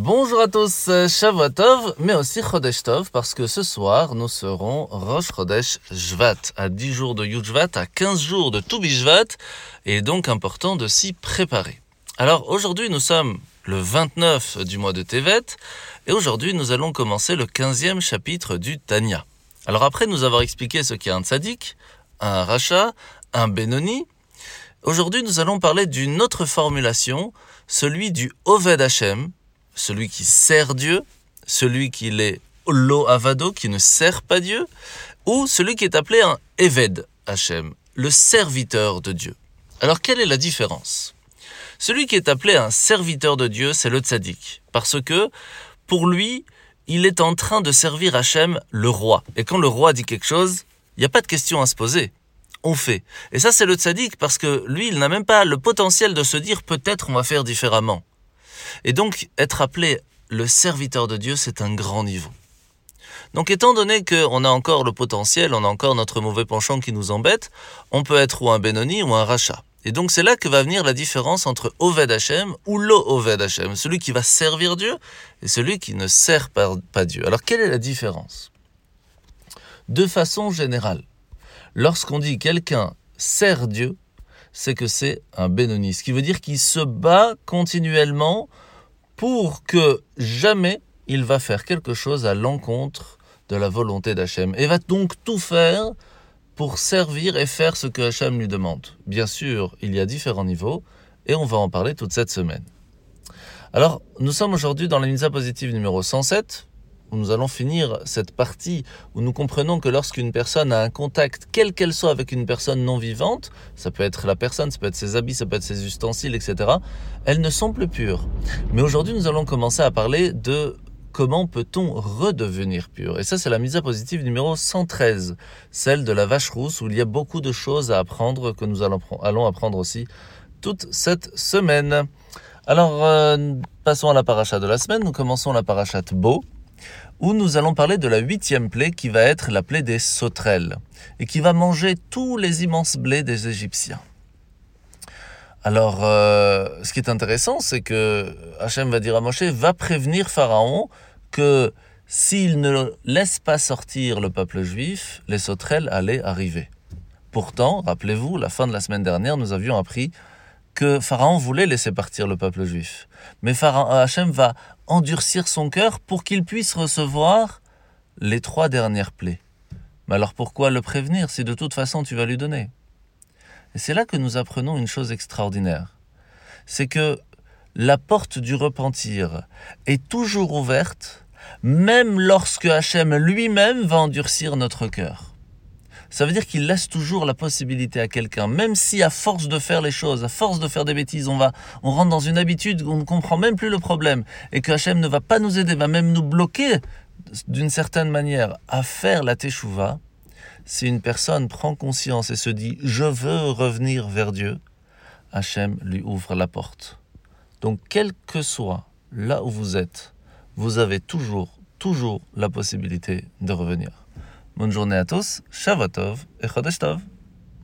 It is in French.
Bonjour à tous, Shavuot Tov, mais aussi Chodesh Tov, parce que ce soir, nous serons Rosh Chodesh Shvat, à 10 jours de Yud Shvat, à 15 jours de Toubi Shvat, et donc important de s'y préparer. Alors aujourd'hui, nous sommes le 29 du mois de Tevet, et aujourd'hui, nous allons commencer le 15e chapitre du Tanya. Alors après nous avoir expliqué ce qu'est un tzaddik, un rachat, un Benoni, aujourd'hui nous allons parler d'une autre formulation, celui du Oved Hashem, celui qui sert Dieu, celui qui est lo avado, qui ne sert pas Dieu, ou celui qui est appelé un Eved Hashem, le serviteur de Dieu. Alors quelle est la différence? Celui qui est appelé un serviteur de Dieu, c'est le tzaddik, parce que pour lui, il est en train de servir Hachem, le roi. Et quand le roi dit quelque chose, il n'y a pas de question à se poser. On fait. Et ça, c'est le tzaddik parce que lui, il n'a même pas le potentiel de se dire peut-être on va faire différemment. Et donc, être appelé le serviteur de Dieu, c'est un grand niveau. Donc, étant donné qu'on a encore le potentiel, on a encore notre mauvais penchant qui nous embête, on peut être ou un Benoni ou un rachat. Et donc c'est là que va venir la différence entre Oved Hashem ou Lo Oved Hashem, celui qui va servir Dieu et celui qui ne sert pas, Dieu. Alors quelle est la différence? De façon générale, lorsqu'on dit quelqu'un sert Dieu, c'est que c'est un Benoni, ce qui veut dire qu'il se bat continuellement pour que jamais il va faire quelque chose à l'encontre de la volonté d'Hachem et va donc tout faire pour servir et faire ce que Hachem lui demande. Bien sûr, il y a différents niveaux et on va en parler toute cette semaine. Alors, nous sommes aujourd'hui dans la positive numéro 107, où nous allons finir cette partie où nous comprenons que lorsqu'une personne a un contact, quel qu'elle soit, avec une personne non vivante, ça peut être la personne, ça peut être ses habits, ça peut être ses ustensiles, etc., elles ne sont plus pures. Mais aujourd'hui, nous allons commencer à parler de comment peut-on redevenir pur Et ça, c'est la mise à positive numéro 113, celle de la vache rousse, où il y a beaucoup de choses à apprendre, que nous allons, apprendre aussi toute cette semaine. Alors, euh, passons à la paracha de la semaine. Nous commençons la paracha Beau, où nous allons parler de la huitième plaie qui va être la plaie des sauterelles, et qui va manger tous les immenses blés des Égyptiens. Alors, euh, ce qui est intéressant, c'est que Hachem va dire à Moshe, va prévenir Pharaon que s'il ne laisse pas sortir le peuple juif, les sauterelles allaient arriver. Pourtant, rappelez-vous, la fin de la semaine dernière, nous avions appris que Pharaon voulait laisser partir le peuple juif. Mais Pharaon, Hachem va endurcir son cœur pour qu'il puisse recevoir les trois dernières plaies. Mais alors pourquoi le prévenir si de toute façon tu vas lui donner? Et c'est là que nous apprenons une chose extraordinaire. C'est que la porte du repentir est toujours ouverte, même lorsque Hachem lui-même va endurcir notre cœur. Ça veut dire qu'il laisse toujours la possibilité à quelqu'un, même si à force de faire les choses, à force de faire des bêtises, on va, on rentre dans une habitude où on ne comprend même plus le problème et que Hachem ne va pas nous aider, va même nous bloquer d'une certaine manière à faire la teshuva. Si une personne prend conscience et se dit je veux revenir vers Dieu, Hachem lui ouvre la porte. Donc, quel que soit là où vous êtes, vous avez toujours, toujours la possibilité de revenir. Bonne journée à tous, Shavuot et Chodesh Tov.